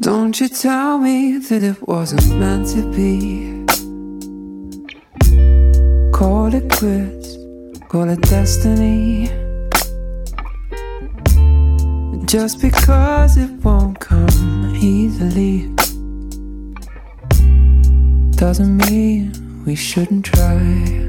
Don't you tell me that it wasn't meant to be. Call it quits, call it destiny. Just because it won't come easily doesn't mean we shouldn't try.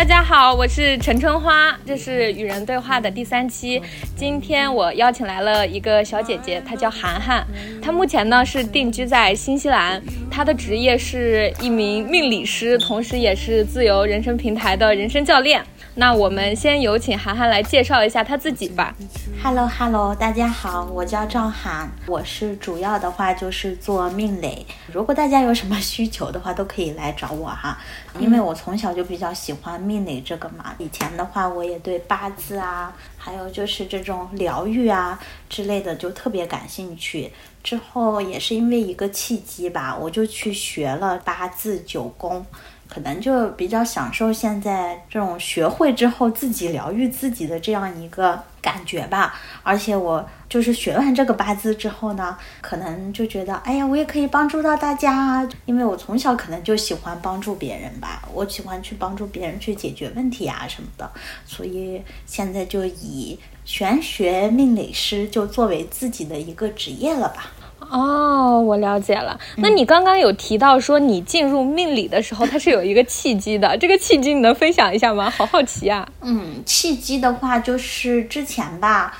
大家好，我是陈春花，这是与人对话的第三期。今天我邀请来了一个小姐姐，她叫涵涵，她目前呢是定居在新西兰，她的职业是一名命理师，同时也是自由人生平台的人生教练。那我们先有请涵涵来介绍一下她自己吧。Hello Hello，大家好，我叫赵涵，我是主要的话就是做命理。如果大家有什么需求的话，都可以来找我哈，因为我从小就比较喜欢命理这个嘛。以前的话，我也对八字啊，还有就是这种疗愈啊之类的就特别感兴趣。之后也是因为一个契机吧，我就去学了八字九宫。可能就比较享受现在这种学会之后自己疗愈自己的这样一个感觉吧。而且我就是学完这个八字之后呢，可能就觉得，哎呀，我也可以帮助到大家。因为我从小可能就喜欢帮助别人吧，我喜欢去帮助别人去解决问题啊什么的。所以现在就以玄学命理师就作为自己的一个职业了吧。哦，我了解了。那你刚刚有提到说你进入命理的时候，它是有一个契机的。这个契机你能分享一下吗？好好奇啊。嗯，契机的话就是之前吧，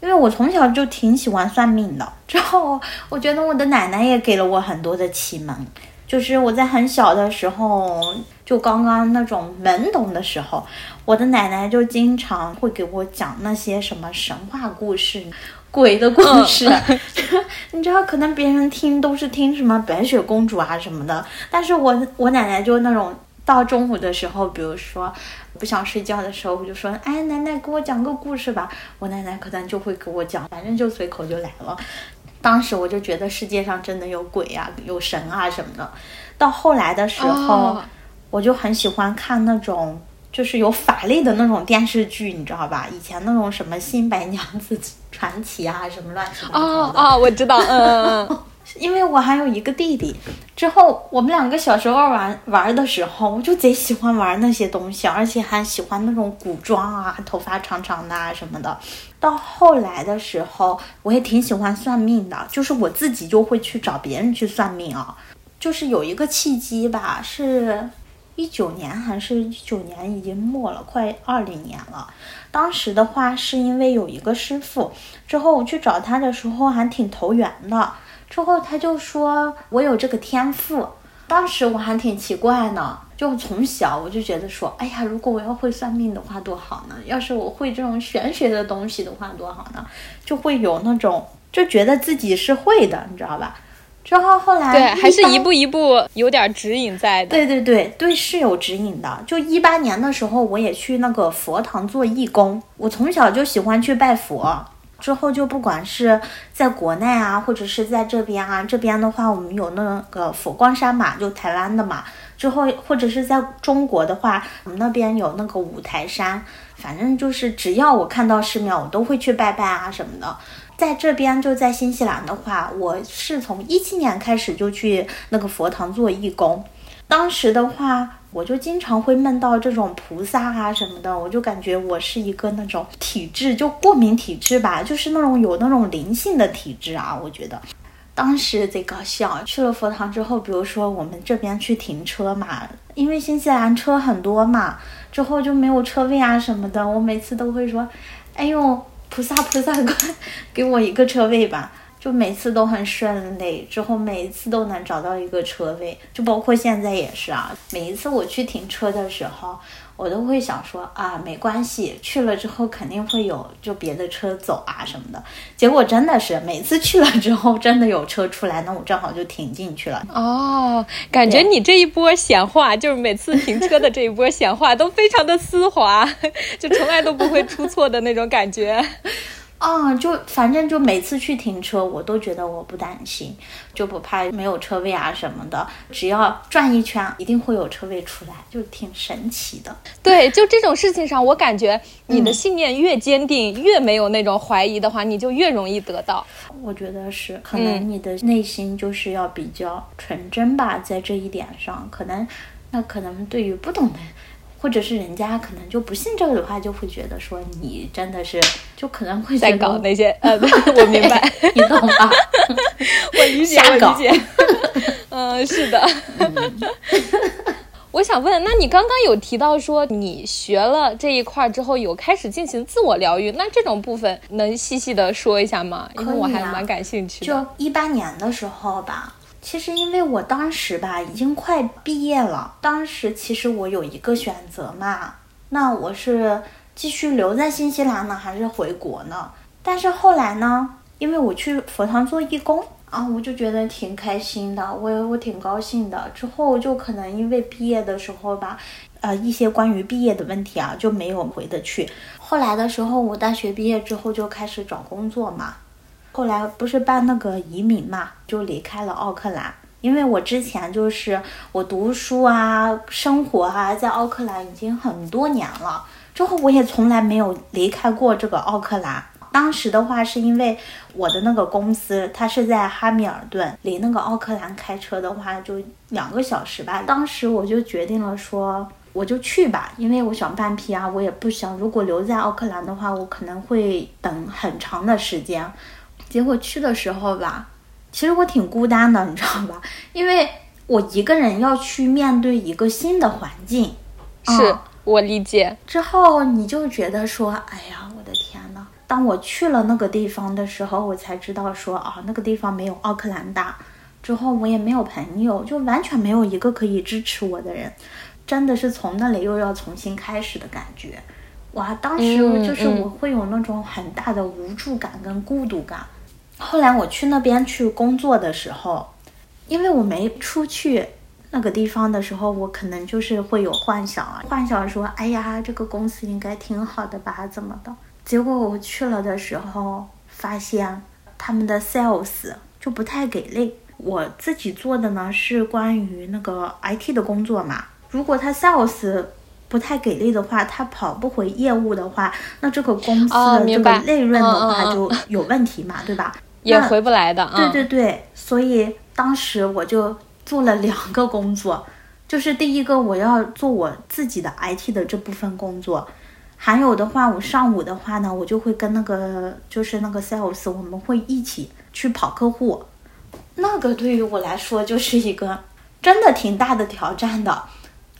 因为我从小就挺喜欢算命的。之后我觉得我的奶奶也给了我很多的启蒙。就是我在很小的时候，就刚刚那种懵懂的时候，我的奶奶就经常会给我讲那些什么神话故事。鬼的故事，你知道，可能别人听都是听什么白雪公主啊什么的，但是我我奶奶就那种到中午的时候，比如说不想睡觉的时候，我就说，哎，奶奶给我讲个故事吧。我奶奶可能就会给我讲，反正就随口就来了。当时我就觉得世界上真的有鬼啊，有神啊什么的。到后来的时候，我就很喜欢看那种。就是有法力的那种电视剧，你知道吧？以前那种什么《新白娘子传奇》啊，什么乱七八糟的。哦哦，我知道，嗯嗯嗯。因为我还有一个弟弟，之后我们两个小时候玩玩的时候，我就贼喜欢玩那些东西，而且还喜欢那种古装啊，头发长长的啊什么的。到后来的时候，我也挺喜欢算命的，就是我自己就会去找别人去算命啊。就是有一个契机吧，是。一九年还是一九年已经末了，快二零年了。当时的话是因为有一个师傅，之后我去找他的时候还挺投缘的。之后他就说我有这个天赋，当时我还挺奇怪呢。就从小我就觉得说，哎呀，如果我要会算命的话多好呢！要是我会这种玄学的东西的话多好呢！就会有那种就觉得自己是会的，你知道吧？之后后来对，还是一步一步有点指引在的。对对对对，是有指引的。就一八年的时候，我也去那个佛堂做义工。我从小就喜欢去拜佛，之后就不管是在国内啊，或者是在这边啊，这边的话我们有那个佛光山嘛，就台湾的嘛。之后或者是在中国的话，我们那边有那个五台山。反正就是只要我看到寺庙，我都会去拜拜啊什么的。在这边就在新西兰的话，我是从一七年开始就去那个佛堂做义工。当时的话，我就经常会梦到这种菩萨啊什么的，我就感觉我是一个那种体质就过敏体质吧，就是那种有那种灵性的体质啊。我觉得当时贼搞笑，去了佛堂之后，比如说我们这边去停车嘛，因为新西兰车很多嘛，之后就没有车位啊什么的，我每次都会说，哎呦。菩萨菩萨，快给我一个车位吧！就每次都很顺利，之后每一次都能找到一个车位，就包括现在也是啊。每一次我去停车的时候。我都会想说啊，没关系，去了之后肯定会有就别的车走啊什么的。结果真的是每次去了之后，真的有车出来，那我正好就停进去了。哦，感觉你这一波显化，就是每次停车的这一波显化都非常的丝滑，就从来都不会出错的那种感觉。啊，就反正就每次去停车，我都觉得我不担心，就不怕没有车位啊什么的。只要转一圈，一定会有车位出来，就挺神奇的。对，就这种事情上，我感觉你的嗯信念越坚定，越没有那种怀疑的话，你就越容易得到。我觉得是，可能你的内心就是要比较纯真吧，在这一点上，可能那可能对于不懂的。或者是人家可能就不信这个的话，就会觉得说你真的是，就可能会在搞那些，呃，我明白，你懂吗？我理解，我理解。嗯，是的。我想问，那你刚刚有提到说你学了这一块之后，有开始进行自我疗愈，那这种部分能细细的说一下吗？因为我还蛮感兴趣的。就一八年的时候吧，其实因为我当时吧已经快毕业了，当时其实我有一个选择嘛，那我是继续留在新西兰呢，还是回国呢？但是后来呢，因为我去佛堂做义工啊，我就觉得挺开心的，我我挺高兴的。之后就可能因为毕业的时候吧，呃，一些关于毕业的问题啊，就没有回得去。后来的时候，我大学毕业之后就开始找工作嘛。后来不是办那个移民嘛，就离开了奥克兰。因为我之前就是我读书啊、生活啊，在奥克兰已经很多年了，之后我也从来没有离开过这个奥克兰。当时的话，是因为我的那个公司，它是在哈密尔顿，离那个奥克兰开车的话就两个小时吧。当时我就决定了说，我就去吧，因为我想办 PR，我也不想如果留在奥克兰的话，我可能会等很长的时间。结果去的时候吧，其实我挺孤单的，你知道吧？因为我一个人要去面对一个新的环境，是嗯我理解，之后你就觉得说，哎呀，我的天呐！当我去了那个地方的时候，我才知道说啊，那个地方没有奥克兰大。之后我也没有朋友，就完全没有一个可以支持我的人，真的是从那里又要重新开始的感觉。哇，当时嗯就是嗯我会有那种很大的无助感跟孤独感。后来我去那边去工作的时候，因为我没出去那个地方的时候，我可能就是会有幻想啊，幻想说，哎呀，这个公司应该挺好的吧，怎么的？结果我去了的时候，发现他们的 sales 就不太给力。我自己做的呢是关于那个 IT 的工作嘛，如果他 sales 不太给力的话，他跑不回业务的话，那这个公司的这个利润的话就有问题嘛，对吧？也回不来的。对嗯对对，所以当时我就做了两个工作，就是第一个我要做我自己的 IT 的这部分工作，还有的话，我上午的话呢，我就会跟那个就是那个 sales，我们会一起去跑客户，那个对于我来说就是一个真的挺大的挑战的，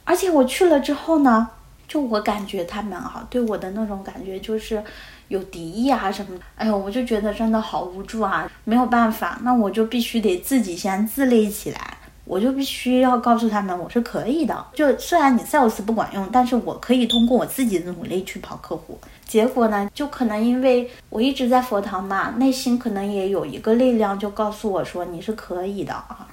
而且我去了之后呢，就我感觉他们啊，对我的那种感觉就是有敌意啊什么的，哎呦，我就觉得真的好无助啊，没有办法，那我就必须得自己先自立起来。我就必须要告诉他们我是可以的，就虽然你 sales 不管用，但是我可以通过我自己的努力去跑客户。结果呢，就可能因为我一直在佛堂嘛，内心可能也有一个力量，就告诉我说你是可以的啊。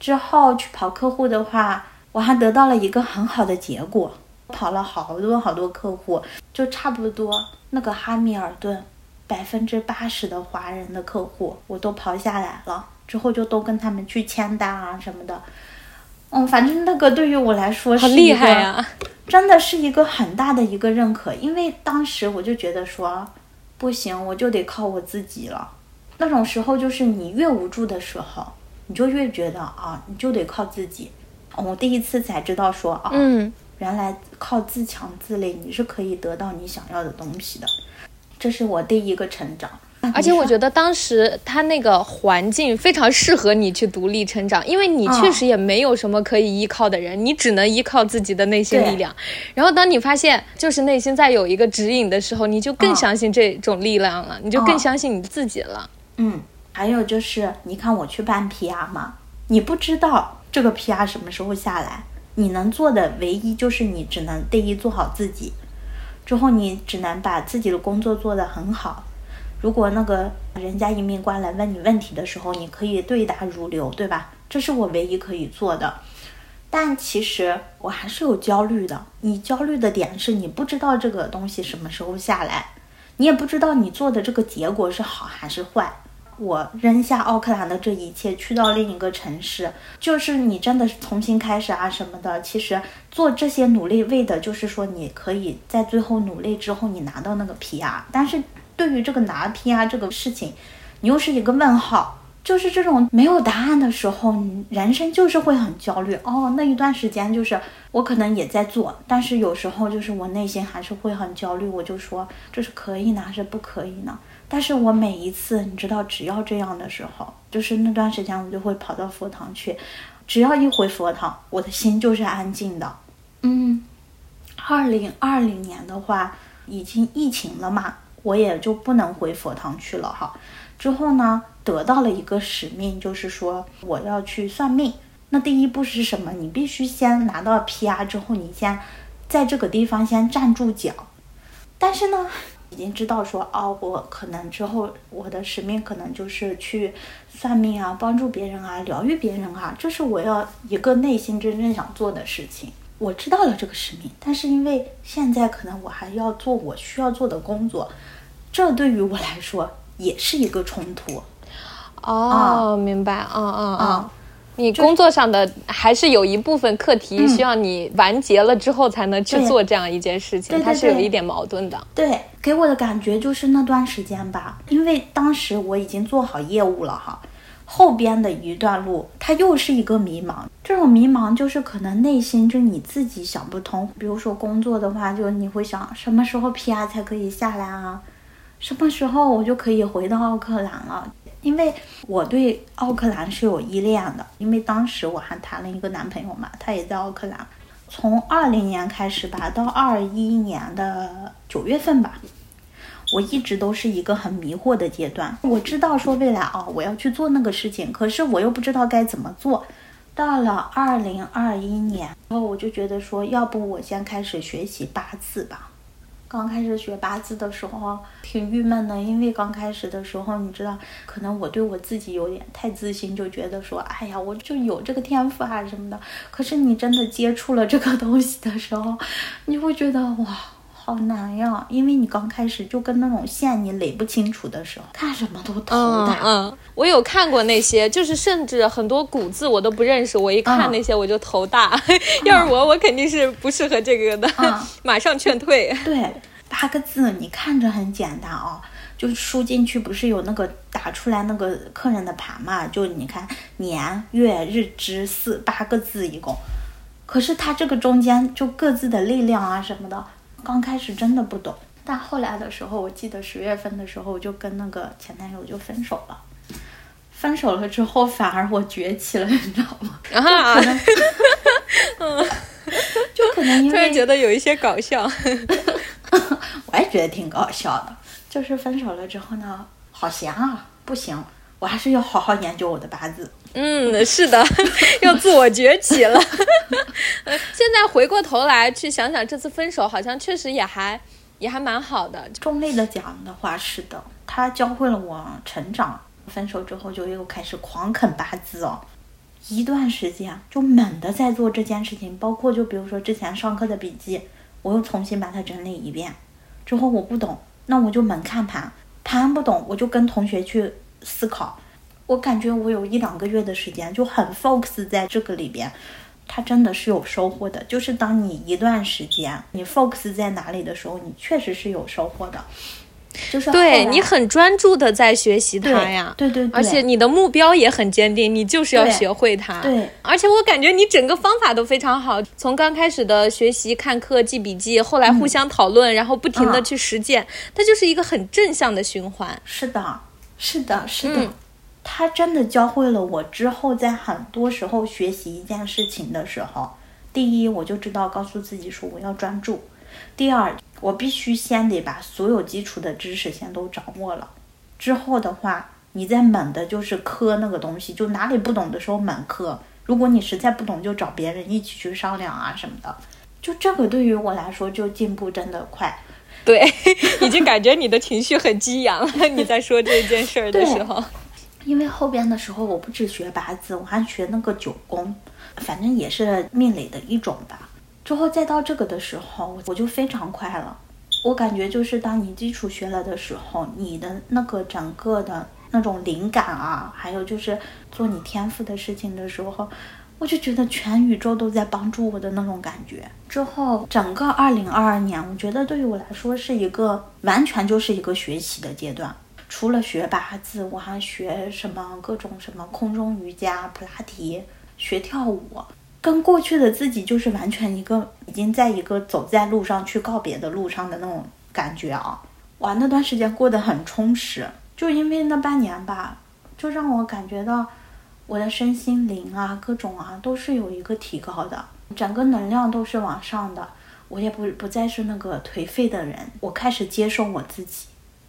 之后去跑客户的话，我还得到了一个很好的结果，跑了好多好多客户，就差不多那个哈密尔顿百分之八十的华人的客户我都跑下来了。之后就都跟他们去签单啊什么的，嗯，反正那个对于我来说好是一个厉害呀！真的是一个很大的一个认可，因为当时我就觉得说，不行，我就得靠我自己了。那种时候就是你越无助的时候，你就越觉得啊，你就得靠自己。哦我第一次才知道说啊，嗯，原来靠自强自立你是可以得到你想要的东西的，这是我第一个成长。而且我觉得当时他那个环境非常适合你去独立成长，因为你确实也没有什么可以依靠的人，你只能依靠自己的内心力量。然后当你发现就是内心在有一个指引的时候，你就更嗯相信这种力量了，你就更嗯相信你自己了。嗯，还有就是，你看我去办 PR 嘛，你不知道这个 PR 什么时候下来，你能做的唯一就是你只能第一做好自己，之后你只能把自己的工作做得很好。如果那个人家移民官来问你问题的时候，你可以对答如流，对吧？这是我唯一可以做的。但其实我还是有焦虑的。你焦虑的点是你不知道这个东西什么时候下来，你也不知道你做的这个结果是好还是坏。我扔下奥克兰的这一切，去到另一个城市，就是你真的是重新开始啊什么的。其实做这些努力，为的就是说你可以在最后努力之后，你拿到那个 PR。但是对于这个拿 PR 这个事情，你又是一个问号。就是这种没有答案的时候，你人生就是会很焦虑哦。那一段时间就是我可能也在做，但是有时候就是我内心还是会很焦虑。我就说这是可以呢，还是不可以呢？但是我每一次，你知道，只要这样的时候，就是那段时间，我就会跑到佛堂去。只要一回佛堂，我的心就是安静的。嗯，二零二零年的话，已经疫情了嘛，我也就不能回佛堂去了哈。之后呢，得到了一个使命，就是说我要去算命。那第一步是什么？你必须先拿到 PR 之后，你先在这个地方先站住脚。但是呢？已经知道说哦，我可能之后我的使命可能就是去算命啊，帮助别人啊，疗愈别人啊，这是我要一个内心真正想做的事情。我知道了这个使命，但是因为现在可能我还要做我需要做的工作，这对于我来说也是一个冲突。哦，明白，嗯嗯嗯。你工作上的还是有一部分课题需要你完结了之后才能去做这样一件事情，它是有一点矛盾的。对，给我的感觉就是那段时间吧，因为当时我已经做好业务了哈，后边的一段路它又是一个迷茫。这种迷茫就是可能内心就你自己想不通。比如说工作的话，就你会想什么时候 PR 才可以下来啊？什么时候我就可以回到奥克兰了？因为我对奥克兰是有依恋的，因为当时我还谈了一个男朋友嘛，他也在奥克兰。从二零年开始吧，到二一年的九月份吧，我一直都是一个很迷惑的阶段。我知道说未来啊，我要去做那个事情，可是我又不知道该怎么做。到了二零二一年，然后我就觉得说，要不我先开始学习八字吧。刚开始学八字的时候挺郁闷的，因为刚开始的时候，你知道，可能我对我自己有点太自信，就觉得说，哎呀，我就有这个天赋啊什么的。可是你真的接触了这个东西的时候，你会觉得哇，好难呀！因为你刚开始就跟那种线你垒不清楚的时候，看什么都头大。嗯，我有看过那些，就是甚至很多古字我都不认识，我一看那些我就头大。要是我，我肯定是不适合这个的，马上劝退。对。八个字，你看着很简单哦，就输进去，不是有那个打出来那个客人的盘嘛？就你看年月日支四八个字一共，可是它这个中间就各自的力量啊什么的，刚开始真的不懂，但后来的时候，我记得十月份的时候，我就跟那个前男友就分手了。分手了之后，反而我崛起了，你知道吗？啊，嗯，就可能因为突然觉得有一些搞笑。我也觉得挺搞笑的，就是分手了之后呢，好闲啊，不行，我还是要好好研究我的八字。嗯，是的，要自我崛起了。现在回过头来去想想，这次分手好像确实也还也还蛮好的。中立的讲的话，是的，他教会了我成长。分手之后就又开始狂啃八字哦，一段时间就猛的在做这件事情，包括就比如说之前上课的笔记。我又重新把它整理一遍，之后我不懂，那我就猛看盘，盘不懂我就跟同学去思考。我感觉我有一两个月的时间就很 focus 在这个里边，它真的是有收获的。就是当你一段时间你 focus 在哪里的时候，你确实是有收获的。就是对你很专注的在学习它呀，对对，而且你的目标也很坚定，你就是要学会它。对，而且我感觉你整个方法都非常好，从刚开始的学习、看课、记笔记，后来互相讨论，然后不停的去实践，它就是一个很正向的循环。是的，是的，是的，它真的教会了我之后在很多时候学习一件事情的时候，第一我就知道告诉自己说我要专注，第二。我必须先得把所有基础的知识先都掌握了，之后的话，你再猛的就是磕那个东西，就哪里不懂的时候猛磕。如果你实在不懂，就找别人一起去商量啊什么的。就这个对于我来说，就进步真的快。对，已经感觉你的情绪很激扬了。你在说这件事儿的时候，因为后边的时候我不止学八字，我还学那个九宫，反正也是命理的一种吧。之后再到这个的时候，我就非常快了。我感觉就是当你基础学了的时候，你的那个整个的那种灵感啊，还有就是做你天赋的事情的时候，我就觉得全宇宙都在帮助我的那种感觉。之后整个二零二二年，我觉得对于我来说是一个完全就是一个学习的阶段。除了学八字，我还学什么各种什么空中瑜伽、普拉提，学跳舞。跟过去的自己就是完全一个，已经在一个走在路上去告别的路上的那种感觉啊！哇，那段时间过得很充实，就因为那半年吧，就让我感觉到我的身心灵啊，各种啊都是有一个提高的，整个能量都是往上的。我也不不再是那个颓废的人，我开始接受我自己。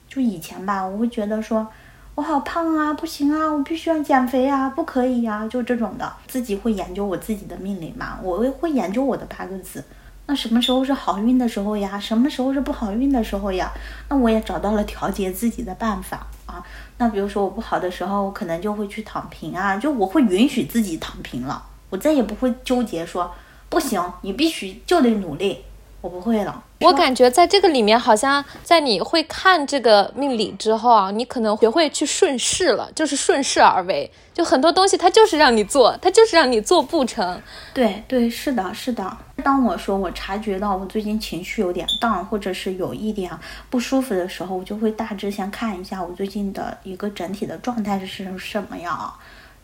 就以前吧，我会觉得说。我好胖啊，不行啊，我必须要减肥啊，不可以呀，就这种的，自己会研究我自己的命理嘛，我会研究我的八个字，那什么时候是好运的时候呀？什么时候是不好运的时候呀？那我也找到了调节自己的办法啊。那比如说我不好的时候，我可能就会去躺平啊，就我会允许自己躺平了，我再也不会纠结说不行，你必须就得努力。我不会了。我感觉在这个里面，好像在你会看这个命理之后啊，你可能学会去顺势了，就是顺势而为。就很多东西，它就是让你做，它就是让你做不成。对对，是的，是的。当我说我察觉到我最近情绪有点荡，或者是有一点不舒服的时候，我就会大致先看一下我最近的一个整体的状态是什么样。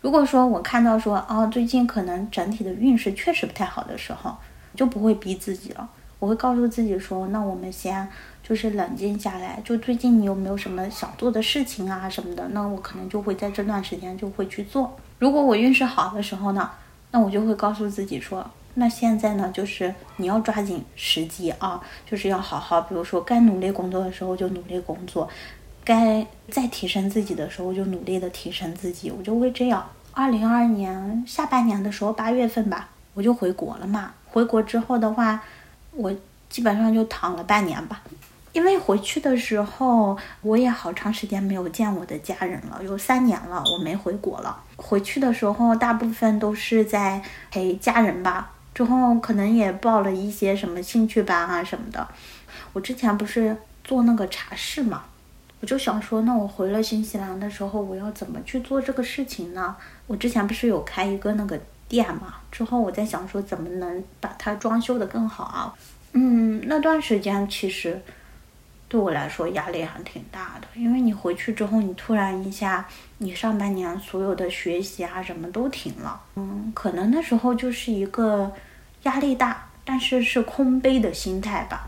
如果说我看到说哦，最近可能整体的运势确实不太好的时候，就不会逼自己了。我会告诉自己说，那我们先就是冷静下来。就最近你有没有什么想做的事情啊什么的？那我可能就会在这段时间就会去做。如果我运势好的时候呢，那我就会告诉自己说，那现在呢，就是你要抓紧时机啊，就是要好好，比如说该努力工作的时候就努力工作，该再提升自己的时候就努力的提升自己。我就会这样。二零二二年下半年的时候，八月份吧，我就回国了嘛。回国之后的话。我基本上就躺了半年吧，因为回去的时候我也好长时间没有见我的家人了，有三年了我没回国了。回去的时候大部分都是在陪家人吧，之后可能也报了一些什么兴趣班啊什么的。我之前不是做那个茶室嘛，我就想说，那我回了新西兰的时候，我要怎么去做这个事情呢？我之前不是有开一个那个。店嘛，之后我在想说怎么能把它装修的更好啊？嗯，那段时间其实对我来说压力还挺大的，因为你回去之后，你突然一下，你上半年所有的学习啊什么都停了。嗯，可能那时候就是一个压力大，但是是空杯的心态吧。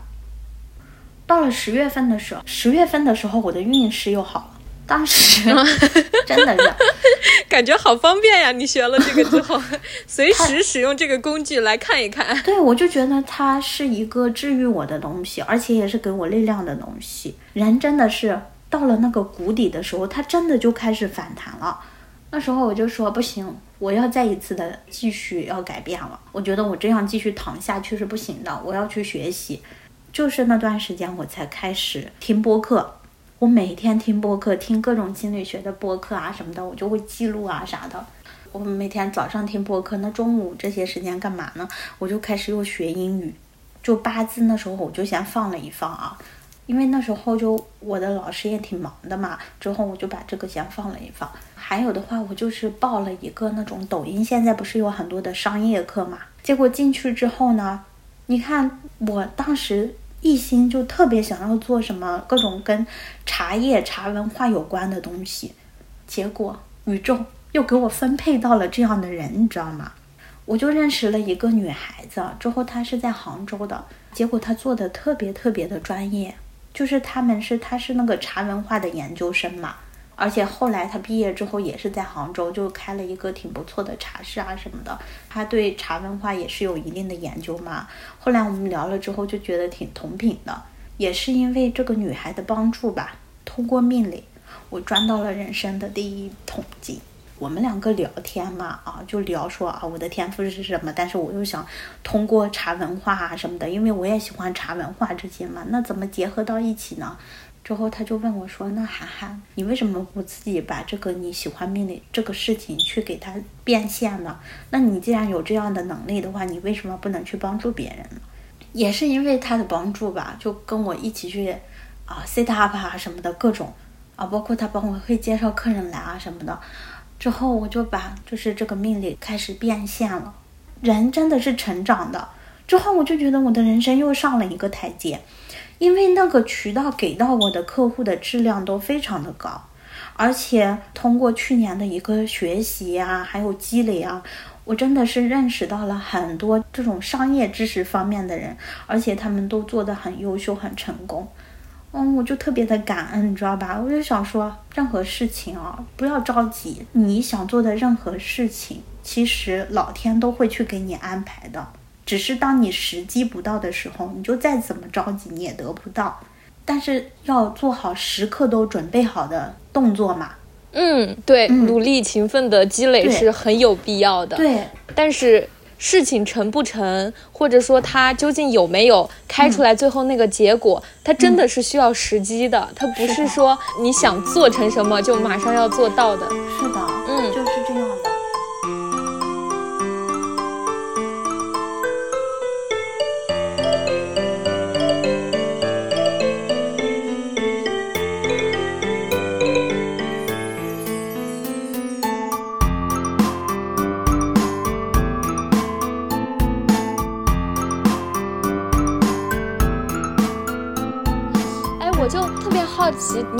到了十月份的时候，十月份的时候我的运势又好了。当时 真的是 感觉好方便呀！你学了这个之后，随时使用这个工具来看一看。对，我就觉得它是一个治愈我的东西，而且也是给我力量的东西。人真的是到了那个谷底的时候，他真的就开始反弹了。那时候我就说不行，我要再一次的继续要改变了。我觉得我这样继续躺下去是不行的，我要去学习。就是那段时间，我才开始听播客。我每天听播客，听各种心理学的播客啊什么的，我就会记录啊啥的。我每天早上听播客，那中午这些时间干嘛呢？我就开始又学英语，就八字那时候我就先放了一放啊，因为那时候就我的老师也挺忙的嘛。之后我就把这个先放了一放。还有的话，我就是报了一个那种抖音，现在不是有很多的商业课嘛？结果进去之后呢，你看我当时。一心就特别想要做什么各种跟茶叶、茶文化有关的东西，结果宇宙又给我分配到了这样的人，你知道吗？我就认识了一个女孩子，之后她是在杭州的，结果她做的特别特别的专业，就是他们是她是那个茶文化的研究生嘛。而且后来他毕业之后也是在杭州就开了一个挺不错的茶室啊什么的，他对茶文化也是有一定的研究嘛。后来我们聊了之后就觉得挺同频的，也是因为这个女孩的帮助吧，通过命理我赚到了人生的第一桶金。我们两个聊天嘛，啊就聊说啊我的天赋是什么，但是我又想通过茶文化啊什么的，因为我也喜欢茶文化这些嘛，那怎么结合到一起呢？之后他就问我说：“那涵涵，你为什么不自己把这个你喜欢命理这个事情去给他变现呢？那你既然有这样的能力的话，你为什么不能去帮助别人呢？也是因为他的帮助吧，就跟我一起去啊 set up 啊什么的各种啊，包括他帮我会介绍客人来啊什么的。之后我就把就是这个命理开始变现了，人真的是成长的。之后我就觉得我的人生又上了一个台阶，因为那个渠道给到我的客户的质量都非常的高，而且通过去年的一个学习啊，还有积累啊。我真的是认识到了很多这种商业知识方面的人，而且他们都做得很优秀、很成功。嗯，我就特别的感恩，你知道吧？我就想说，任何事情啊，不要着急。你想做的任何事情，其实老天都会去给你安排的。只是当你时机不到的时候，你就再怎么着急，你也得不到。但是要做好时刻都准备好的动作嘛。嗯，对，努力勤奋的积累是很有必要的。对，但是事情成不成，或者说它究竟有没有开出来最后那个结果，它真的是需要时机的。它不是说你想做成什么就马上要做到的。是的，嗯，就是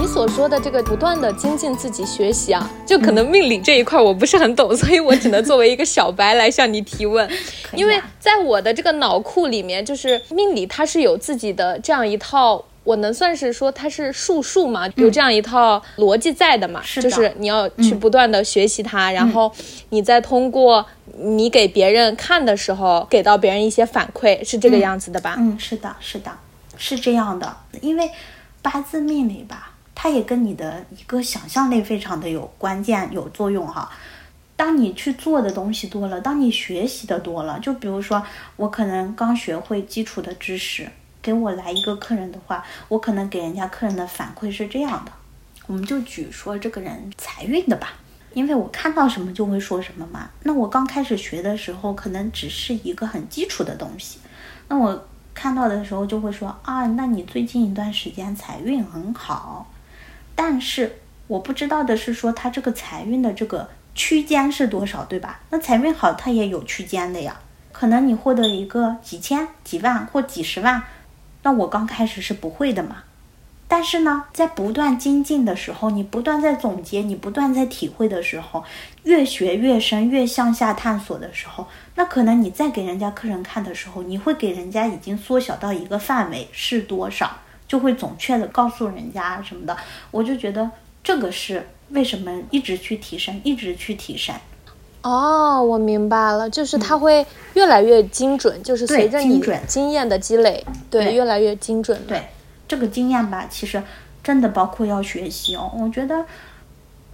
你所说的这个不断的精进自己学习啊，就可能命理这一块我不是很懂，所以我只能作为一个小白来向你提问。因为在我的这个脑库里面，就是命理它是有自己的这样一套，我能算是说它是术数嘛，有这样一套逻辑在的嘛，就是你要去不断的学习它，然后你再通过你给别人看的时候，给到别人一些反馈，是这个样子的吧？嗯，是的，是的，是这样的，因为。八字命理吧，它也跟你的一个想象力非常的有关键有作用哈。当你去做的东西多了，当你学习的多了，就比如说我可能刚学会基础的知识，给我来一个客人的话，我可能给人家客人的反馈是这样的。我们就举说这个人财运的吧，因为我看到什么就会说什么嘛。那我刚开始学的时候，可能只是一个很基础的东西，那我。看到的时候就会说啊，那你最近一段时间财运很好，但是我不知道的是说他这个财运的这个区间是多少，对吧？那财运好，它也有区间的呀。可能你获得一个几千、几万或几十万，那我刚开始是不会的嘛。但是呢，在不断精进的时候，你不断在总结，你不断在体会的时候，越学越深，越向下探索的时候，那可能你再给人家客人看的时候，你会给人家已经缩小到一个范围是多少，就会准确的告诉人家什么的。我就觉得这个是为什么一直去提升，一直去提升。哦，我明白了，就是它会越来越精准，就是随着你经验的积累，对，越来越精准。对。这个经验吧，其实真的包括要学习哦。我觉得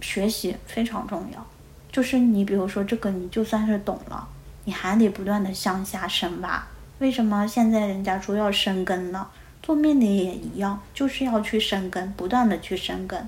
学习非常重要。就是你比如说这个，你就算是懂了，你还得不断的向下深挖。为什么现在人家说要生根呢？做命理也一样，就是要去生根，不断的去生根。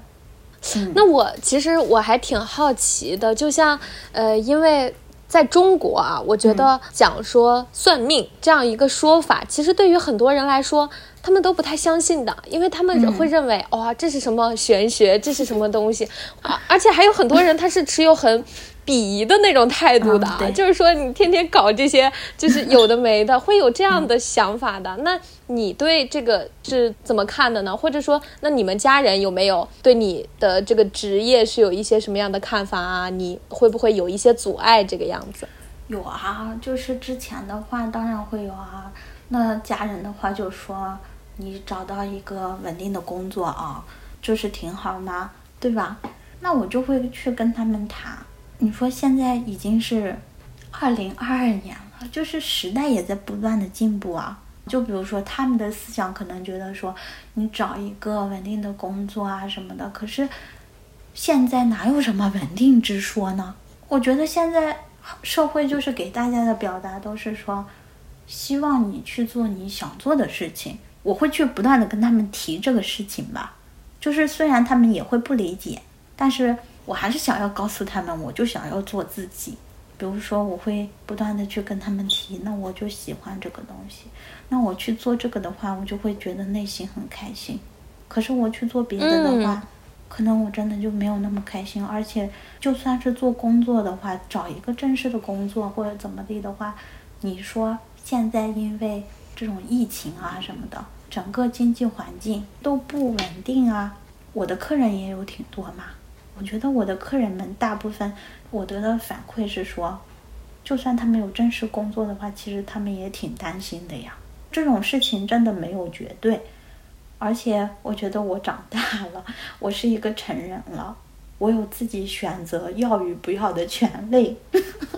那我其实我还挺好奇的，就像呃，因为在中国啊，我觉得讲说算命这样一个说法，其实对于很多人来说。他们都不太相信的，因为他们会认为哇，这是什么玄学，这是什么东西啊？而且还有很多人他是持有很鄙夷的那种态度的，就是说你天天搞这些，就是有的没的，会有这样的想法的。那你对这个是怎么看的呢？或者说，那你们家人有没有对你的这个职业是有一些什么样的看法啊？你会不会有一些阻碍这个样子？有啊，就是之前的话当然会有啊。那家人的话就说。你找到一个稳定的工作啊，就是挺好嘛，对吧？那我就会去跟他们谈。你说现在已经是二零二二年了，就是时代也在不断的进步啊。就比如说他们的思想可能觉得说，你找一个稳定的工作啊什么的。可是现在哪有什么稳定之说呢？我觉得现在社会就是给大家的表达都是说，希望你去做你想做的事情。我会去不断的跟他们提这个事情吧，就是虽然他们也会不理解，但是我还是想要告诉他们，我就想要做自己，比如说，我会不断的去跟他们提，那我就喜欢这个东西，那我去做这个的话，我就会觉得内心很开心。可是我去做别的的话，可能我真的就没有那么开心。而且，就算是做工作的话，找一个正式的工作或者怎么地的话，你说现在因为这种疫情啊什么的，整个经济环境都不稳定啊，我的客人也有挺多嘛。我觉得我的客人们大部分，我得到反馈是说，就算他们有正式工作的话，其实他们也挺担心的呀。这种事情真的没有绝对，而且我觉得我长大了，我是一个成人了，我有自己选择要与不要的权利。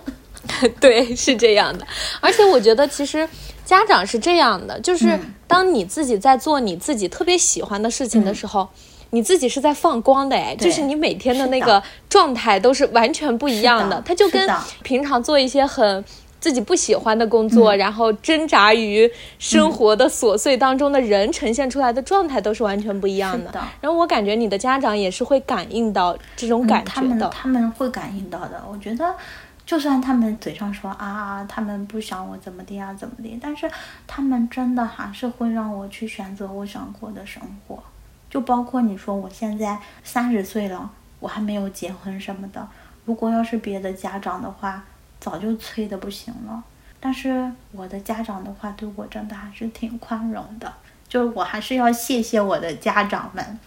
对，是这样的。而且我觉得其实家长是这样的，就是当你自己在做你自己特别喜欢的事情的时候。你自己是在放光的哎，就是你每天的那个状态都是完全不一样的。它就跟平常做一些很自己不喜欢的工作，然后挣扎于生活的琐碎当中的人呈现出来的状态都是完全不一样的。然后我感觉你的家长也是会感应到这种感觉的。他们他们会感应到的。我觉得，就算他们嘴上说啊，他们不想我怎么的啊怎么的，但是他们真的还是会让我去选择我想过的生活。就包括你说我现在三十岁了，我还没有结婚什么的。如果要是别的家长的话，早就催的不行了。但是我的家长的话，对我真的还是挺宽容的。就是我还是要谢谢我的家长们。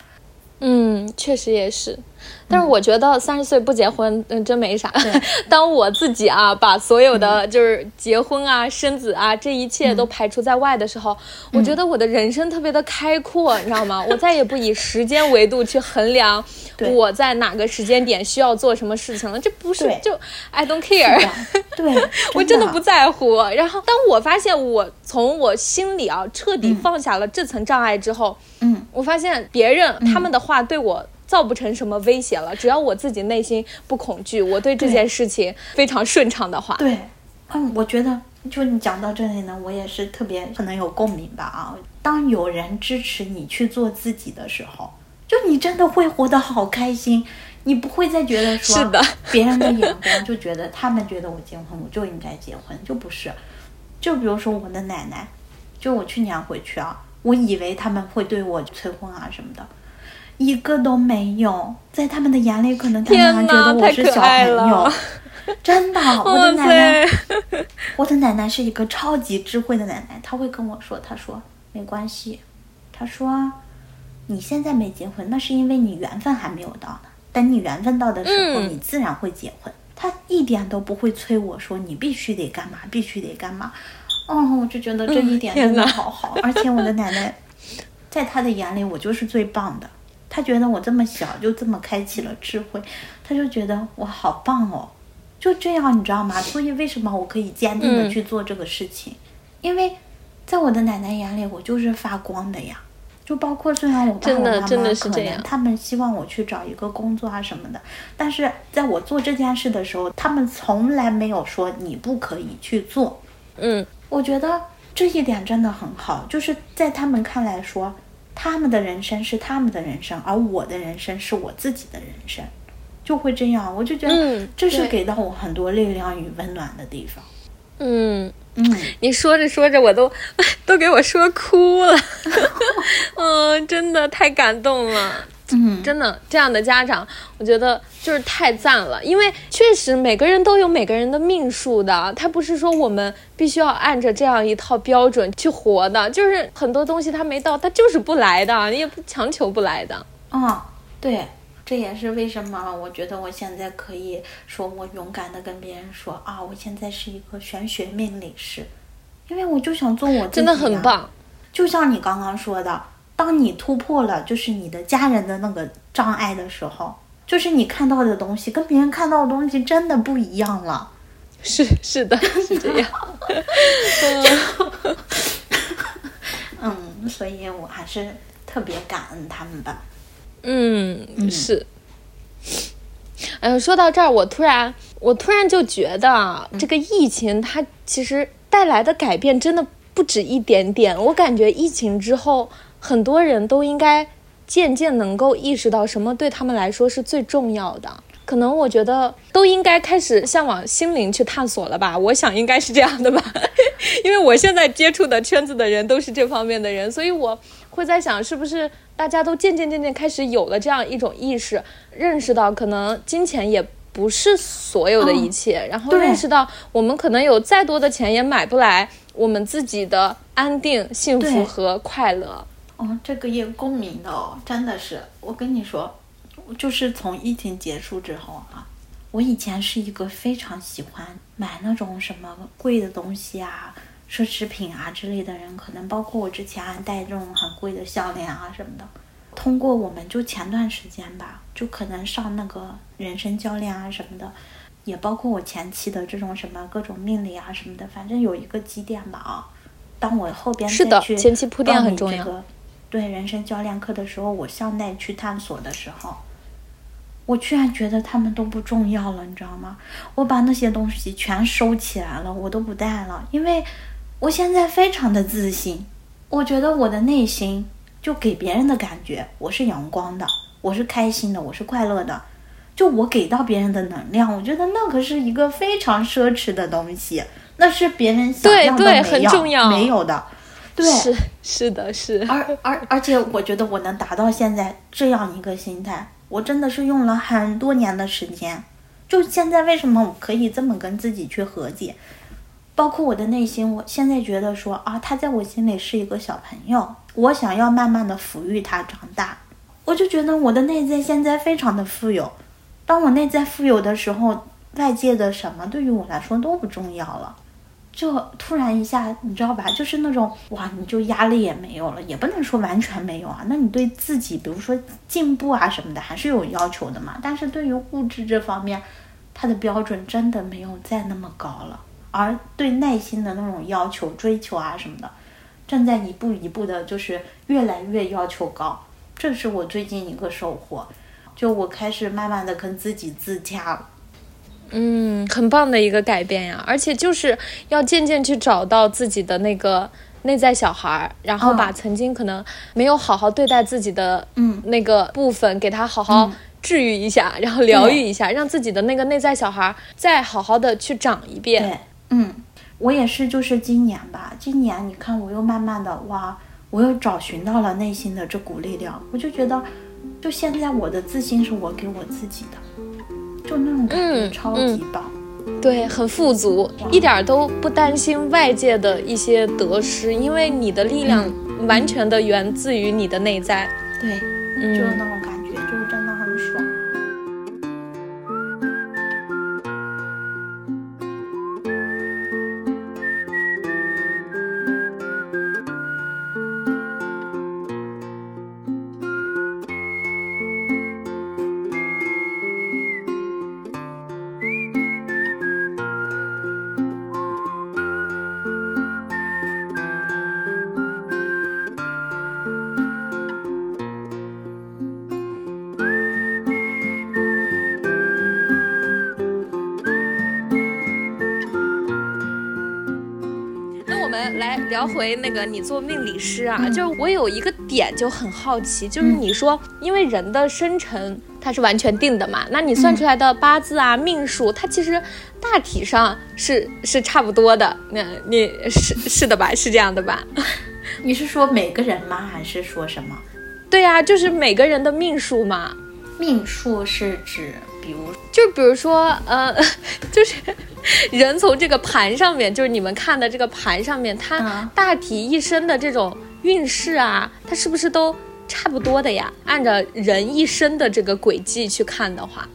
嗯，确实也是。但是我觉得三十岁不结婚，嗯，真没啥。当我自己啊，把所有的就是结婚啊、生子啊这一切都排除在外的时候，我觉得我的人生特别的开阔，你知道吗？我再也不以时间维度去衡量我在哪个时间点需要做什么事情了。这不是就 I don't care，对我真的不在乎。然后当我发现我从我心里啊彻底放下了这层障碍之后，嗯，我发现别人他们的话对我。造不成什么威胁了，只要我自己内心不恐惧，我对这件事情非常顺畅的话，对，嗯，我觉得就你讲到这里呢，我也是特别可能有共鸣吧啊。当有人支持你去做自己的时候，就你真的会活得好开心，你不会再觉得说是的 别人的眼光就觉得他们觉得我结婚我就应该结婚，就不是。就比如说我的奶奶，就我去年回去啊，我以为他们会对我催婚啊什么的。一个都没有，在他们的眼里，可能他们还觉得我是小朋友。真的，我的奶奶，我的奶奶是一个超级智慧的奶奶，她会跟我说：“她说没关系，她说你现在没结婚，那是因为你缘分还没有到呢。等你缘分到的时候，你自然会结婚。”她一点都不会催我说你必须得干嘛，必须得干嘛。哦，我就觉得这一点真的好好，而且我的奶奶，在她的眼里，我就是最棒的。他觉得我这么小就这么开启了智慧，他就觉得我好棒哦，就这样你知道吗？所以为什么我可以坚定的去做这个事情？因为在我的奶奶眼里，我就是发光的呀。就包括虽然我爸我妈妈可能他们希望我去找一个工作啊什么的，但是在我做这件事的时候，他们从来没有说你不可以去做。嗯，我觉得这一点真的很好，就是在他们看来说。他们的人生是他们的人生，而我的人生是我自己的人生，就会这样。我就觉得这是给到我很多力量与温暖的地方。嗯嗯，你说着说着，我都 都给我说哭了。嗯，真的太感动了。嗯，真的，这样的家长，我觉得就是太赞了。因为确实每个人都有每个人的命数的，他不是说我们必须要按着这样一套标准去活的。就是很多东西他没到，他就是不来的，你也不强求不来的。嗯，对，这也是为什么我觉得我现在可以说我勇敢的跟别人说啊，我现在是一个玄学命理师，因为我就想做我自己。真的很棒，就像你刚刚说的。当你突破了就是你的家人的那个障碍的时候，就是你看到的东西跟别人看到的东西真的不一样了。是是的，是这样。嗯，所以我还是特别感恩他们吧。嗯，是。哎呦，说到这儿，我突然，我突然就觉得这个疫情它其实带来的改变真的不止一点点。我感觉疫情之后。很多人都应该渐渐能够意识到什么对他们来说是最重要的。可能我觉得都应该开始向往心灵去探索了吧？我想应该是这样的吧，因为我现在接触的圈子的人都是这方面的人，所以我会在想，是不是大家都渐渐渐渐开始有了这样一种意识，认识到可能金钱也不是所有的一切，然后认识到我们可能有再多的钱也买不来我们自己的安定、幸福和快乐。哦，这个也共鸣的哦，真的是。我跟你说，就是从疫情结束之后啊，我以前是一个非常喜欢买那种什么贵的东西啊、奢侈品啊之类的人，可能包括我之前还戴这种很贵的项链啊什么的。通过我们就前段时间吧，就可能上那个人生教练啊什么的，也包括我前期的这种什么各种命理啊什么的，反正有一个积淀吧啊。当我后边是的前期铺垫很重要这个对人生教练课的时候，我向内去探索的时候，我居然觉得他们都不重要了，你知道吗？我把那些东西全收起来了，我都不带了，因为我现在非常的自信，我觉得我的内心就给别人的感觉，我是阳光的，我是开心的，我是快乐的。就我给到别人的能量，我觉得那可是一个非常奢侈的东西，那是别人想对要的没有没有的。对，是是的，是。而而而且，我觉得我能达到现在这样一个心态，我真的是用了很多年的时间。就现在，为什么我可以这么跟自己去和解？包括我的内心，我现在觉得说啊，他在我心里是一个小朋友，我想要慢慢的抚育他长大。我就觉得我的内在现在非常的富有。当我内在富有的时候，外界的什么对于我来说都不重要了。就突然一下，你知道吧？就是那种哇，你就压力也没有了，也不能说完全没有啊。那你对自己，比如说进步啊什么的，还是有要求的嘛。但是对于物质这方面，它的标准真的没有再那么高了。而对耐心的那种要求、追求啊什么的，正在一步一步的，就是越来越要求高。这是我最近一个收获，就我开始慢慢的跟自己自洽了。嗯，很棒的一个改变呀，而且就是要渐渐去找到自己的那个内在小孩儿，然后嗯。把曾经可能没有好好对待自己的嗯那个部分，给他好好治愈一下，然后疗愈一下，让自己的那个内在小孩儿再好好的去长一遍。对，嗯，我也是，就是今年吧，今年你看我又慢慢的哇，我又找寻到了内心的这股力量，我就觉得，就现在我的自信是我给我自己的，就那种感觉嗯超嗯级棒。对，很富足，一点儿都不担心外界的一些得失，因为你的力量完全的源自于你的内在。对，嗯，就是那种感觉，聊回那个你做命理师啊，就是我有一个点就很好奇，就是你说，因为人的生辰它是完全定的嘛，那你算出来的八字啊、命数，它其实大体上是是差不多的。那你是是的吧？是这样的吧？你是说每个人吗？还是说什么？对呀、就是每个人的命数嘛。命数是指，比如就比如说，呃，就是 人从这个盘上面，就是你们看的这个盘上面，它嗯大体一生的这种运势啊，它是不是都差不多的呀？按照人一生的这个轨迹去看的话，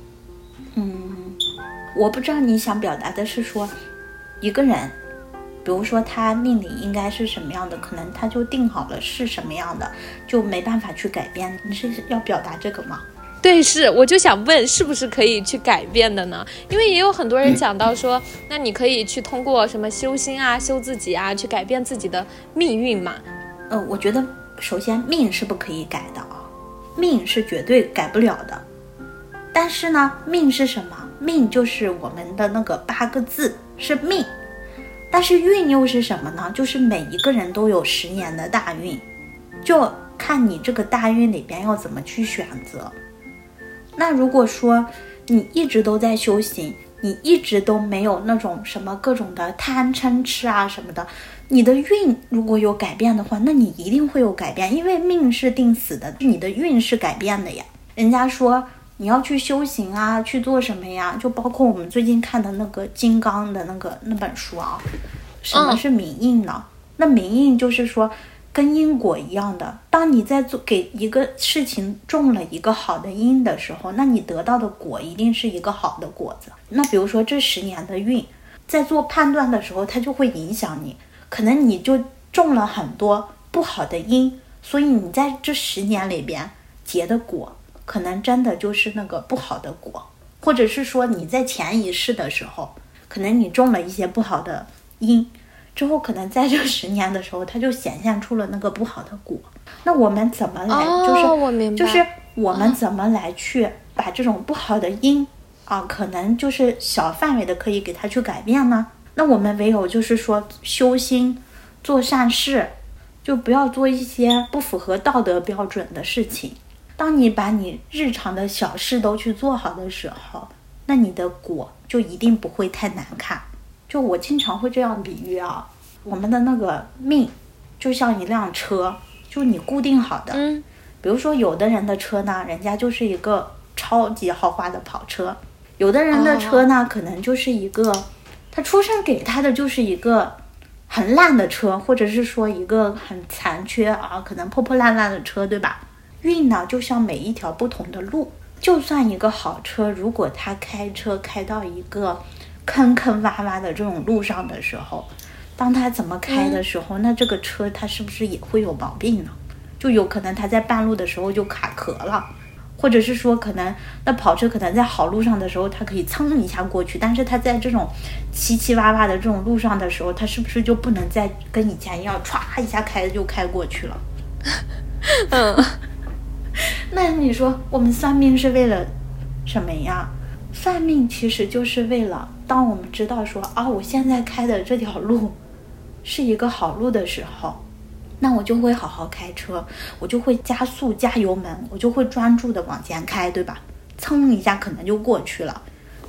嗯我不知道你想表达的是说，一个人，比如说他命里应该是什么样的，可能他就定好了是什么样的，就没办法去改变。你是要表达这个吗？对，是，我就想问，是不是可以去改变的呢？因为也有很多人讲到说，那你可以去通过什么修心啊、修自己啊，去改变自己的命运嘛。呃，我觉得首先命是不可以改的啊，命是绝对改不了的。但是呢，命是什么？命就是我们的那个八个字是命，但是运又是什么呢？就是每一个人都有十年的大运，就看你这个大运里边要怎么去选择。那如果说你一直都在修行，你一直都没有那种什么各种的贪嗔痴啊什么的，你的运如果有改变的话，那你一定会有改变，因为命是定死的，你的运是改变的呀。人家说你要去修行啊，去做什么呀？就包括我们最近看的那个金刚的那个那本书啊，什么是冥印呢？那冥印就是说。跟因果一样的，当你在做给一个事情种了一个好的因的时候，那你得到的果一定是一个好的果子。那比如说这十年的运，在做判断的时候，它就会影响你，可能你就种了很多不好的因，所以你在这十年里边结的果，可能真的就是那个不好的果，或者是说你在前一世的时候，可能你种了一些不好的因。之后可能在这十年的时候，它就显现出了那个不好的果。那我们怎么来？就是我明白就是我们怎么来去把这种不好的因啊，可能就是小范围的可以给它去改变呢？那我们唯有就是说修心，做善事，就不要做一些不符合道德标准的事情。当你把你日常的小事都去做好的时候，那你的果就一定不会太难看。就我经常会这样比喻啊，我们的那个命就像一辆车，就你固定好的。嗯。比如说，有的人的车呢，人家就是一个超级豪华的跑车；有的人的车呢，可能就是一个他出生给他的就是一个很烂的车，或者是说一个很残缺啊，可能破破烂烂的车，对吧？运呢，就像每一条不同的路，就算一个好车，如果他开车开到一个。坑坑洼洼的这种路上的时候，当他怎么开的时候，那这个车它是不是也会有毛病呢？就有可能他在半路的时候就卡壳了，或者是说可能那跑车可能在好路上的时候，它可以蹭一下过去，但是它在这种七七八八的这种路上的时候，它是不是就不能再跟以前一样歘一下开就开过去了？嗯，那你说我们算命是为了什么呀？算命其实就是为了，当我们知道说啊，我现在开的这条路是一个好路的时候，那我就会好好开车，我就会加速加油门，我就会专注的往前开，对吧？蹭一下可能就过去了。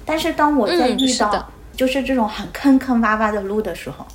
但是当我在遇到就是这种很坑坑洼洼的路的时候，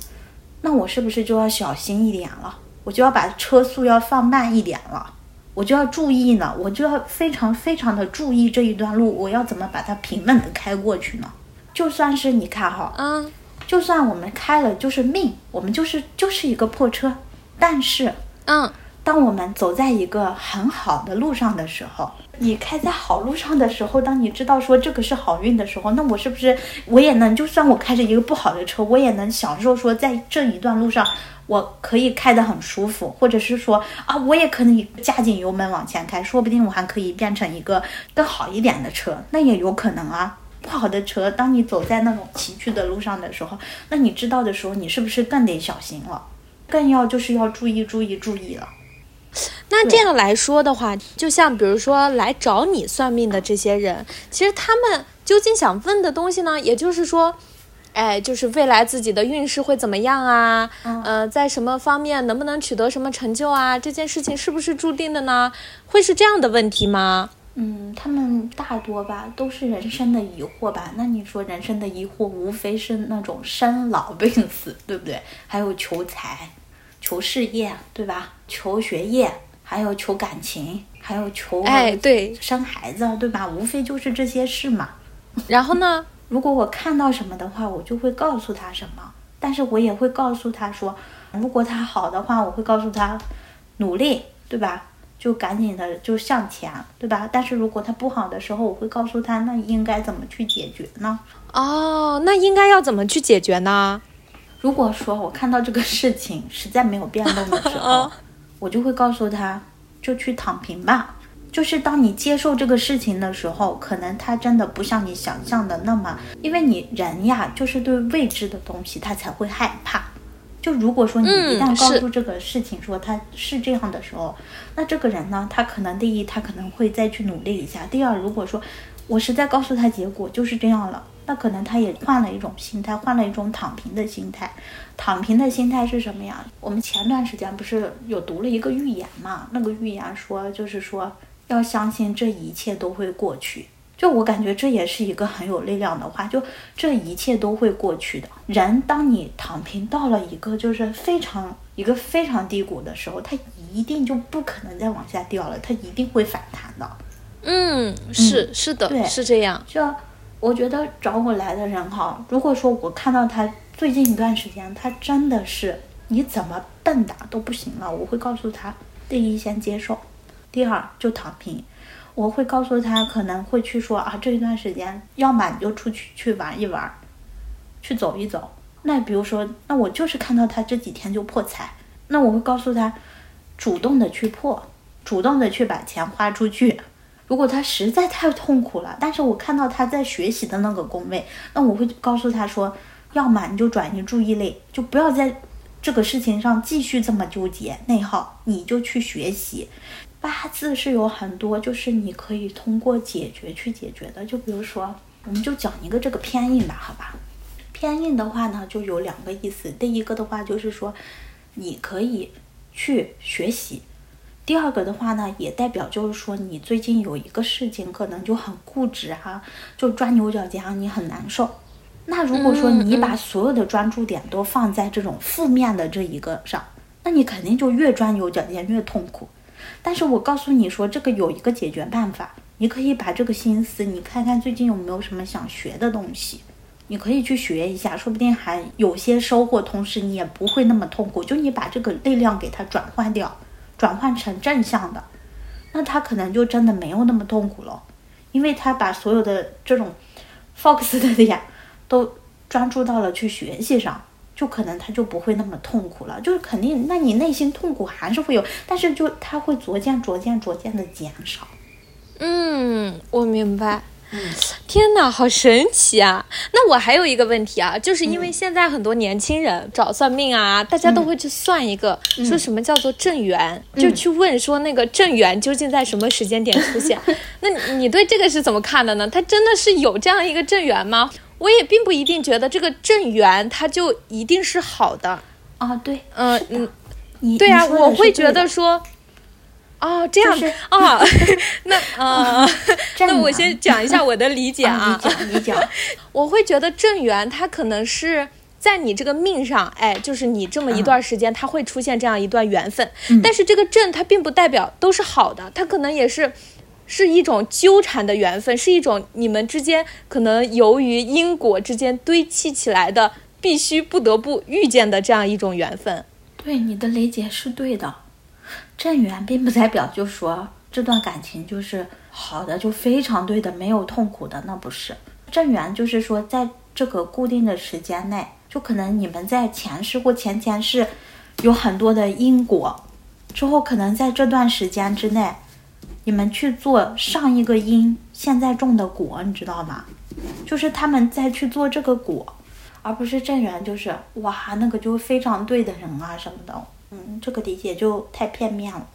那我是不是就要小心一点了？我就要把车速要放慢一点了。我就要注意呢，我就要非常非常的注意这一段路，我要怎么把它平稳的开过去呢？就算是你看哈，嗯，就算我们开了就是命，我们就是就是一个破车，但是，嗯，当我们走在一个很好的路上的时候，你开在好路上的时候，当你知道说这个是好运的时候，那我是不是我也能，就算我开着一个不好的车，我也能享受说在这一段路上。我可以开得很舒服，或者是说啊，我也可以加紧油门往前开，说不定我还可以变成一个更好一点的车，那也有可能啊。不好的车，当你走在那种崎岖的路上的时候，那你知道的时候，你是不是更得小心了？更要就是要注意注意注意了。那这样来说的话，就像比如说来找你算命的这些人，其实他们究竟想问的东西呢？也就是说。哎，就是未来自己的运势会怎么样啊？呃，在什么方面能不能取得什么成就啊？这件事情是不是注定的呢？会是这样的问题吗？嗯，他们大多吧都是人生的疑惑吧。那你说人生的疑惑，无非是那种生老病死，对不对？还有求财、求事业，对吧？求学业，还有求感情，还有求哎对生孩子，对吧？无非就是这些事嘛。然后呢？如果我看到什么的话，我就会告诉他什么。但是我也会告诉他说，如果他好的话，我会告诉他努力，对吧？就赶紧的就向前，对吧？但是如果他不好的时候，我会告诉他，那应该怎么去解决呢？哦，那应该要怎么去解决呢？如果说我看到这个事情实在没有变动的时候，我就会告诉他，就去躺平吧。就是当你接受这个事情的时候，可能它真的不像你想象的那么，因为你人呀，就是对未知的东西他才会害怕。就如果说你一旦告诉这个事情说他是这样的时候，那这个人呢，他可能第一他可能会再去努力一下，第二如果说我实在告诉他结果就是这样了，那可能他也换了一种心态，换了一种躺平的心态。躺平的心态是什么呀？我们前段时间不是有读了一个预言嘛？那个预言说就是说。要相信这一切都会过去，就我感觉这也是一个很有力量的话，就这一切都会过去的。人当你躺平到了一个就是非常一个非常低谷的时候，他一定就不可能再往下掉了，他一定会反弹的。嗯，是是的，对是这样。就我觉得找我来的人哈，如果说我看到他最近一段时间，他真的是你怎么蹦跶都不行了，我会告诉他，第一先接受，第二就躺平。我会告诉他，可能会去说啊，这一段时间，要么你就出去去玩一玩，去走一走。那比如说，那我就是看到他这几天就破财，那我会告诉他，主动的去破，主动的去把钱花出去。如果他实在太痛苦了，但是我看到他在学习的那个宫位，那我会告诉他说，要么你就转移注意力，就不要在这个事情上继续这么纠结内耗，你就去学习。八字是有很多，就是你可以通过解决去解决的。就比如说，我们就讲一个这个偏印吧，好吧？偏印的话呢，就有两个意思。第一个的话就是说，你可以去学习；第二个的话呢，也代表就是说，你最近有一个事情可能就很固执啊，就钻牛角尖，你很难受。那如果说你把所有的专注点都放在这种负面的这一个上，那你肯定就越钻牛角尖越痛苦。但是我告诉你说，这个有一个解决办法，你可以把这个心思，你看看最近有没有什么想学的东西，你可以去学一下，说不定还有些收获，同时你也不会那么痛苦。就你把这个力量给它转换掉，转换成正向的，那他可能就真的没有那么痛苦了，因为他把所有的这种 focus 的点都专注到了去学习上。就可能他就不会那么痛苦了，就是肯定，那你内心痛苦还是会有，但是就他会逐渐、逐渐、逐渐的减少。嗯，我明白。嗯，天哪，好神奇啊！那我还有一个问题啊，就是因为现在很多年轻人找算命啊，大家都会去算一个，说什么叫做正缘，就去问说那个正缘究竟在什么时间点出现？那你对这个是怎么看的呢？他真的是有这样一个正缘吗？我也并不一定觉得这个正缘它就一定是好的。啊，对，嗯。嗯，对啊，我会觉得说，哦，这样就是啊，那呃，那我先讲一下我的理解啊，你讲，你讲，我会觉得正缘它可能是在你这个命上，哎，就是你这么一段时间，它会出现这样一段缘分，但是这个正它并不代表都是好的，它可能也是。是一种纠缠的缘分，是一种你们之间可能由于因果之间堆砌起来的，必须不得不遇见的这样一种缘分。对你的理解是对的。正缘并不代表就说这段感情就是好的，就非常对的，没有痛苦的，那不是。正缘就是说，在这个固定的时间内，就可能你们在前世或前前世有很多的因果，之后可能在这段时间之内。你们去做上一个因现在种的果，你知道吗？就是他们再去做这个果，而不是正缘，就是哇，那个就非常对的人啊什么的。嗯，这个理解就太片面了。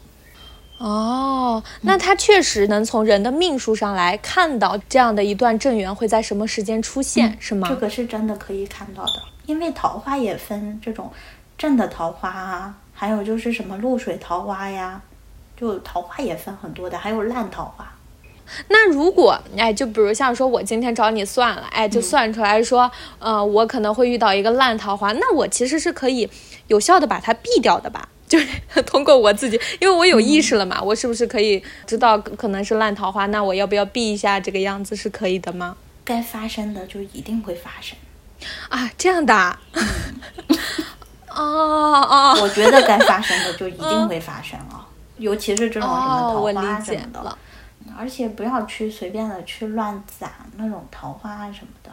哦，那他确实能从人的命数上来看到这样的一段正缘会在什么时间出现，是吗？这个是真的可以看到的，因为桃花也分这种正的桃花啊，还有就是什么露水桃花呀。就桃花也分很多的，还有烂桃花。那如果哎，就比如像说我今天找你算了，哎，就算出来说，呃，我可能会遇到一个烂桃花，那我其实是可以有效的把它避掉的吧？就是 通过我自己，因为我有意识了嘛，我是不是可以知道可能是烂桃花？那我要不要避一下？这个样子是可以的吗？该发生的就一定会发生啊，这样的。啊 哦哦，我觉得该发生的就一定会发生啊。尤其是这种什么桃花什么的，哦、而且不要去随便的去乱攒那种桃花啊什么的。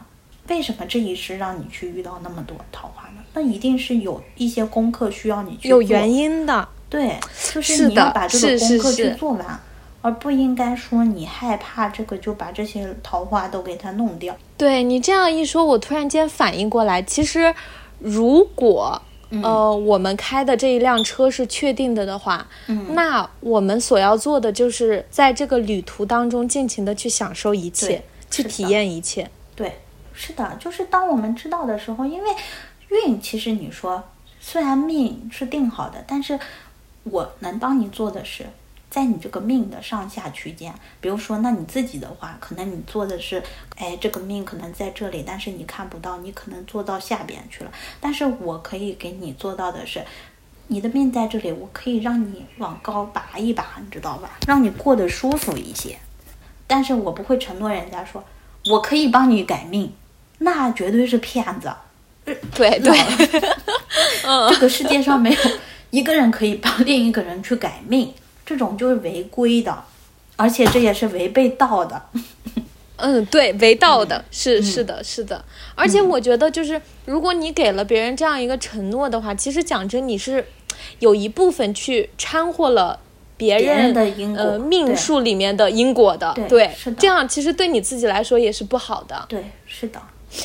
为什么这一世让你去遇到那么多桃花呢？那一定是有一些功课需要你去有原因的。对，就是你要把这个功课去做完，而不应该说你害怕这个就把这些桃花都给它弄掉。对你这样一说，我突然间反应过来，其实如果。呃，我们开的这一辆车是确定的的话，嗯，那我们所要做的就是在这个旅途当中尽情的去享受一切，去体验一切。对，是的，就是当我们知道的时候，因为运其实你说虽然命是定好的，但是我能帮你做的是，在你这个命的上下区间。比如说，那你自己的话，可能你做的是，哎，这个命可能在这里，但是你看不到，你可能做到下边去了。但是我可以给你做到的是，你的命在这里，我可以让你往高拔一拔，你知道吧？让你过得舒服一些。但是我不会承诺人家说，我可以帮你改命，那绝对是骗子。对对，这个世界上没有一个人可以帮另一个人去改命，这种就是违规的，而且这也是违背道的。嗯，对，违道的，是是的，是的。而且我觉得，就是如果你给了别人这样一个承诺的话，其实讲真，你是有一部分去掺和了别人的因呃命数里面的因果的，对，是的这样其实对你自己来说也是不好的。对，是的。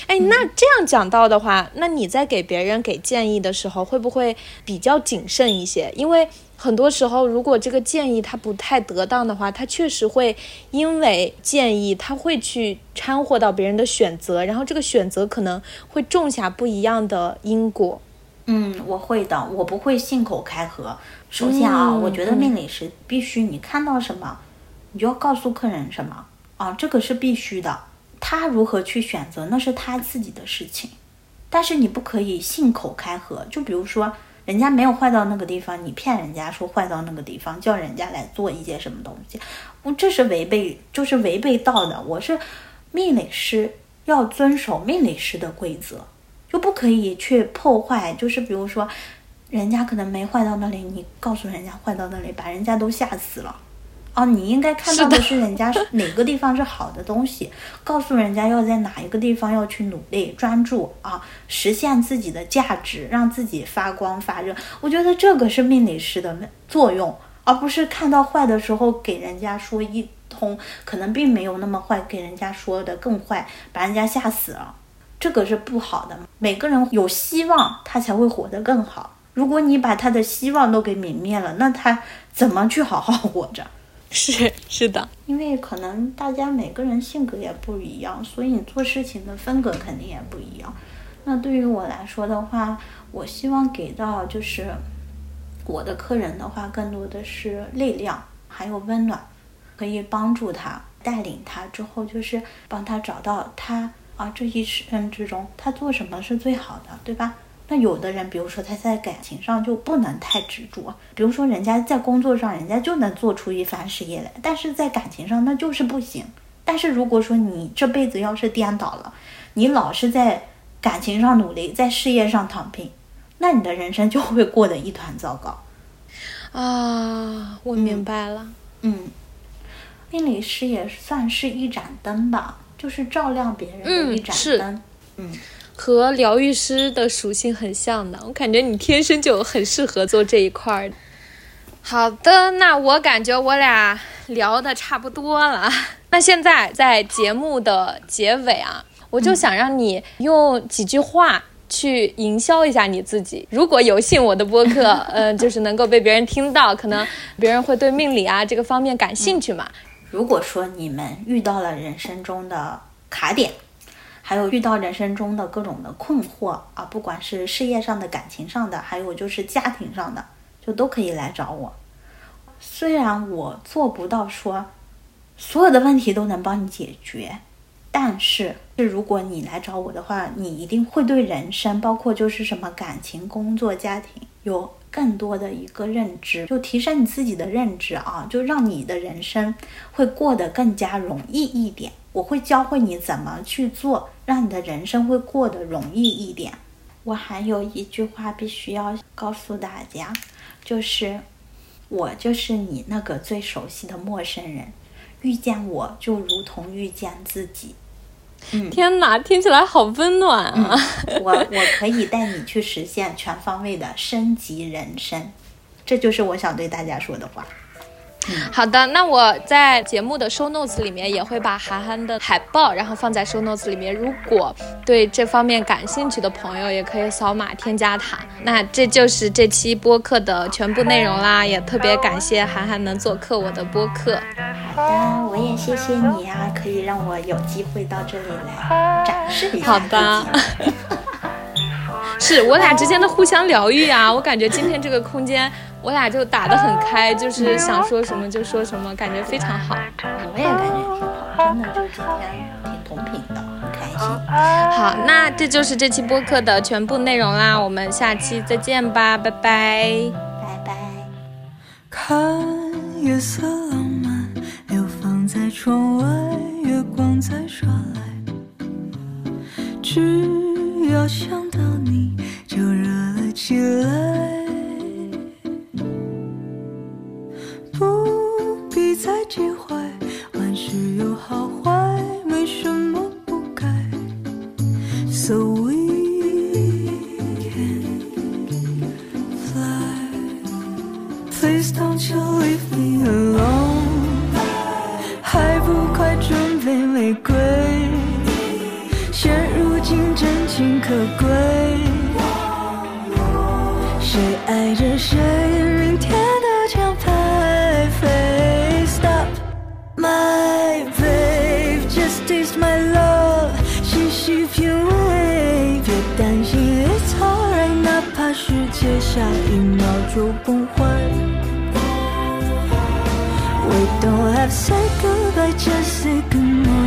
哎，那这样讲到的话，那你在给别人给建议的时候，会不会比较谨慎一些？因为很多时候，如果这个建议他不太得当的话，他确实会因为建议，他会去掺和到别人的选择，然后这个选择可能会种下不一样的因果。嗯，我会的，我不会信口开河。首先啊，我觉得命理师必须你看到什么，你就要告诉客人什么啊，这个是必须的。他如何去选择，那是他自己的事情，但是你不可以信口开河。就比如说，人家没有坏到那个地方，你骗人家说坏到那个地方，叫人家来做一些什么东西，我这是违背，就是违背道的。我是命理师，要遵守命理师的规则，就不可以去破坏。就是比如说，人家可能没坏到那里，你告诉人家坏到那里，把人家都吓死了。哦，你应该看到的是人家哪个地方是好的东西，告诉人家要在哪一个地方要去努力专注啊，实现自己的价值，让自己发光发热。我觉得这个是命理师的作用，而不是看到坏的时候给人家说一通，可能并没有那么坏，给人家说的更坏，把人家吓死了，这个是不好的。每个人有希望，他才会活得更好。如果你把他的希望都给泯灭了，那他怎么去好好活着？是是的，因为可能大家每个人性格也不一样，所以你做事情的风格肯定也不一样。那对于我来说的话，我希望给到就是我的客人的话，更多的是力量，还有温暖，可以帮助他，带领他之后，就是帮他找到他啊这一生之中他做什么是最好的，对吧？那有的人，比如说他在感情上就不能太执着，比如说人家在工作上，人家就能做出一番事业来，但是在感情上那就是不行。但是如果说你这辈子要是颠倒了，你老是在感情上努力，在事业上躺平，那你的人生就会过得一团糟糕。啊，我明白了。嗯，命理师也算是一盏灯吧，就是照亮别人的一盏灯。嗯。和疗愈师的属性很像的，我感觉你天生就很适合做这一块儿。好的，那我感觉我俩聊的差不多了。那现在在节目的结尾啊，我就想让你用几句话去营销一下你自己。如果有幸我的播客，嗯，就是能够被别人听到，可能别人会对命理啊这个方面感兴趣嘛。如果说你们遇到了人生中的卡点。还有遇到人生中的各种的困惑啊，不管是事业上的、感情上的，还有就是家庭上的，就都可以来找我。虽然我做不到说所有的问题都能帮你解决，但是是如果你来找我的话，你一定会对人生，包括就是什么感情、工作、家庭有更多的一个认知，就提升你自己的认知啊，就让你的人生会过得更加容易一点。我会教会你怎么去做，让你的人生会过得容易一点。我还有一句话必须要告诉大家，就是我就是你那个最熟悉的陌生人，遇见我就如同遇见自己。嗯，天哪，听起来好温暖啊！我我可以带你去实现全方位的升级人生，这就是我想对大家说的话。好的，那我在节目的 show notes 里面也会把韩寒的海报，然后放在 show notes 里面。如果对这方面感兴趣的朋友，也可以扫码添加他。那这就是这期播客的全部内容啦，也特别感谢韩寒能做客我的播客。好的，我也谢谢你啊，可以让我有机会到这里来展示一下好的。是我俩之间的互相疗愈啊！我感觉今天这个空间我俩就打得很开，就是想说什么就说什么，感觉非常好。我也感觉挺好，真的就今天挺同频的，很开心。好，那这就是这期播客的全部内容啦，我们下期再见吧，拜拜。拜拜。看夜色浪漫，流放在窗外，月光在耍赖。只要想到你，就热了起来。必再介怀，万事有好坏，没什么不该。So we can fly. Please don't you leave me alone，还不快准备玫瑰？现如今真情可贵，谁爱着谁，下一秒就崩坏。We don't have to say goodbye, just say good